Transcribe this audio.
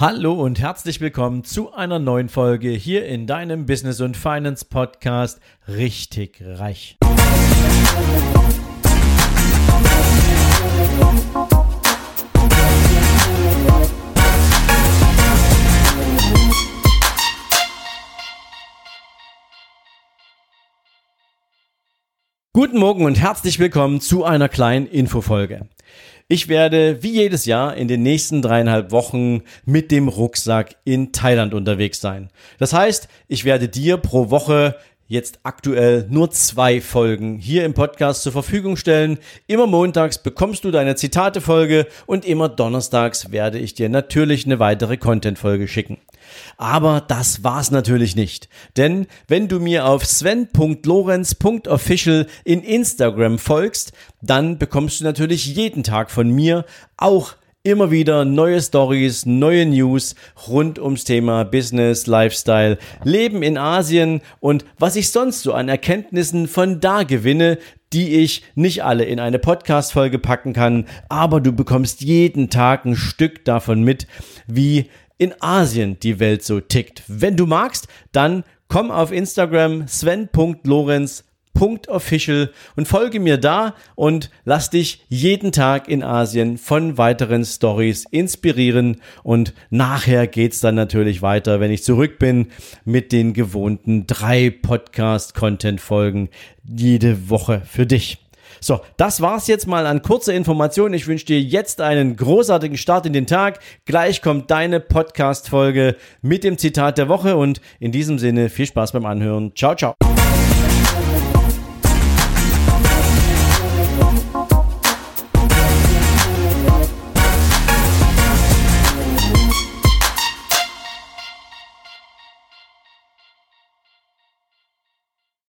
Hallo und herzlich willkommen zu einer neuen Folge hier in deinem Business und Finance Podcast Richtig Reich. Guten Morgen und herzlich willkommen zu einer kleinen Infofolge. Ich werde wie jedes Jahr in den nächsten dreieinhalb Wochen mit dem Rucksack in Thailand unterwegs sein. Das heißt, ich werde dir pro Woche jetzt aktuell nur zwei Folgen hier im Podcast zur Verfügung stellen. Immer montags bekommst du deine Zitate-Folge und immer donnerstags werde ich dir natürlich eine weitere Content-Folge schicken. Aber das war's natürlich nicht. Denn wenn du mir auf sven.lorenz.official in Instagram folgst, dann bekommst du natürlich jeden Tag von mir auch immer wieder neue Stories, neue News rund ums Thema Business, Lifestyle, Leben in Asien und was ich sonst so an Erkenntnissen von da gewinne, die ich nicht alle in eine Podcast-Folge packen kann, aber du bekommst jeden Tag ein Stück davon mit, wie in Asien die Welt so tickt. Wenn du magst, dann komm auf Instagram sven.lorenz official und folge mir da und lass dich jeden Tag in Asien von weiteren Stories inspirieren und nachher geht's dann natürlich weiter, wenn ich zurück bin mit den gewohnten drei Podcast Content Folgen jede Woche für dich. So, das war's jetzt mal an kurzer Information. Ich wünsche dir jetzt einen großartigen Start in den Tag. Gleich kommt deine Podcast-Folge mit dem Zitat der Woche und in diesem Sinne viel Spaß beim Anhören. Ciao, ciao.